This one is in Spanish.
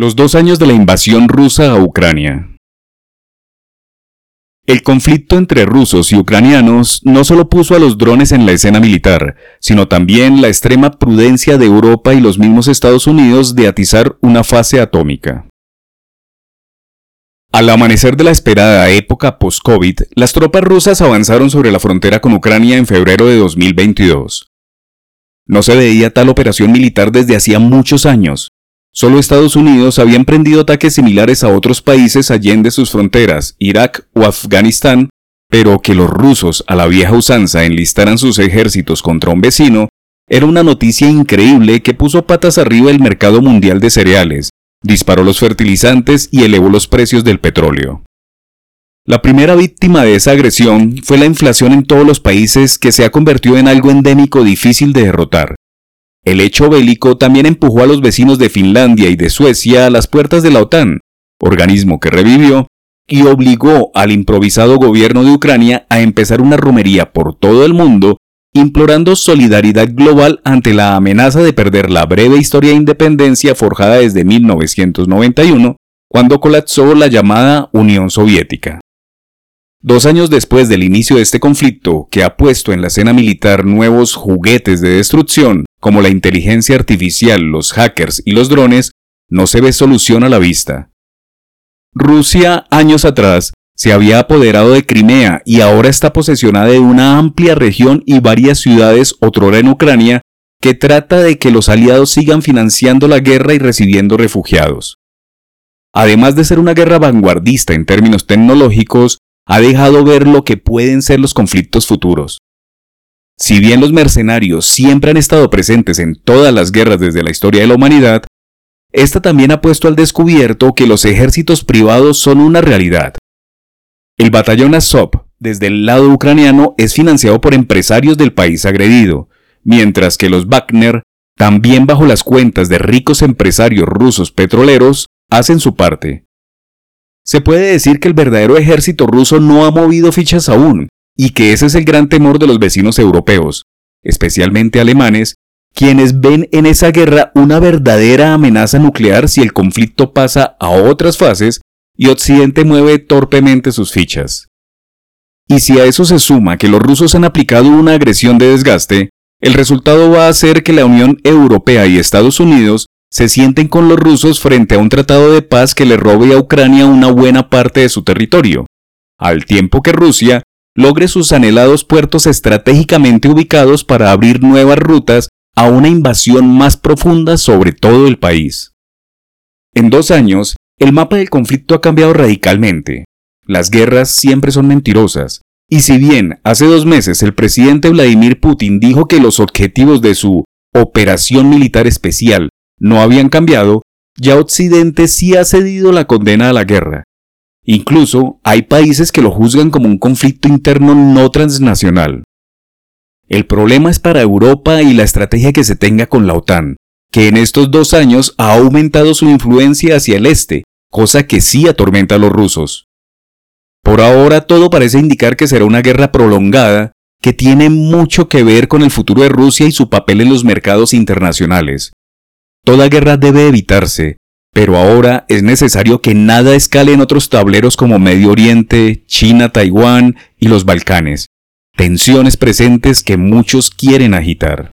Los dos años de la invasión rusa a Ucrania. El conflicto entre rusos y ucranianos no solo puso a los drones en la escena militar, sino también la extrema prudencia de Europa y los mismos Estados Unidos de atizar una fase atómica. Al amanecer de la esperada época post-COVID, las tropas rusas avanzaron sobre la frontera con Ucrania en febrero de 2022. No se veía tal operación militar desde hacía muchos años, Solo Estados Unidos había emprendido ataques similares a otros países allende sus fronteras, Irak o Afganistán, pero que los rusos a la vieja usanza enlistaran sus ejércitos contra un vecino era una noticia increíble que puso patas arriba el mercado mundial de cereales, disparó los fertilizantes y elevó los precios del petróleo. La primera víctima de esa agresión fue la inflación en todos los países que se ha convertido en algo endémico difícil de derrotar. El hecho bélico también empujó a los vecinos de Finlandia y de Suecia a las puertas de la OTAN, organismo que revivió, y obligó al improvisado gobierno de Ucrania a empezar una romería por todo el mundo, implorando solidaridad global ante la amenaza de perder la breve historia de independencia forjada desde 1991, cuando colapsó la llamada Unión Soviética. Dos años después del inicio de este conflicto, que ha puesto en la escena militar nuevos juguetes de destrucción, como la inteligencia artificial, los hackers y los drones, no se ve solución a la vista. Rusia, años atrás, se había apoderado de Crimea y ahora está posesionada de una amplia región y varias ciudades otrora en Ucrania que trata de que los aliados sigan financiando la guerra y recibiendo refugiados. Además de ser una guerra vanguardista en términos tecnológicos, ha dejado ver lo que pueden ser los conflictos futuros. Si bien los mercenarios siempre han estado presentes en todas las guerras desde la historia de la humanidad, esta también ha puesto al descubierto que los ejércitos privados son una realidad. El batallón Azov, desde el lado ucraniano, es financiado por empresarios del país agredido, mientras que los Wagner, también bajo las cuentas de ricos empresarios rusos petroleros, hacen su parte. Se puede decir que el verdadero ejército ruso no ha movido fichas aún, y que ese es el gran temor de los vecinos europeos, especialmente alemanes, quienes ven en esa guerra una verdadera amenaza nuclear si el conflicto pasa a otras fases y Occidente mueve torpemente sus fichas. Y si a eso se suma que los rusos han aplicado una agresión de desgaste, el resultado va a ser que la Unión Europea y Estados Unidos se sienten con los rusos frente a un tratado de paz que le robe a Ucrania una buena parte de su territorio, al tiempo que Rusia logre sus anhelados puertos estratégicamente ubicados para abrir nuevas rutas a una invasión más profunda sobre todo el país. En dos años, el mapa del conflicto ha cambiado radicalmente. Las guerras siempre son mentirosas, y si bien hace dos meses el presidente Vladimir Putin dijo que los objetivos de su operación militar especial no habían cambiado, ya Occidente sí ha cedido la condena a la guerra. Incluso hay países que lo juzgan como un conflicto interno no transnacional. El problema es para Europa y la estrategia que se tenga con la OTAN, que en estos dos años ha aumentado su influencia hacia el este, cosa que sí atormenta a los rusos. Por ahora todo parece indicar que será una guerra prolongada que tiene mucho que ver con el futuro de Rusia y su papel en los mercados internacionales. Toda guerra debe evitarse, pero ahora es necesario que nada escale en otros tableros como Medio Oriente, China, Taiwán y los Balcanes, tensiones presentes que muchos quieren agitar.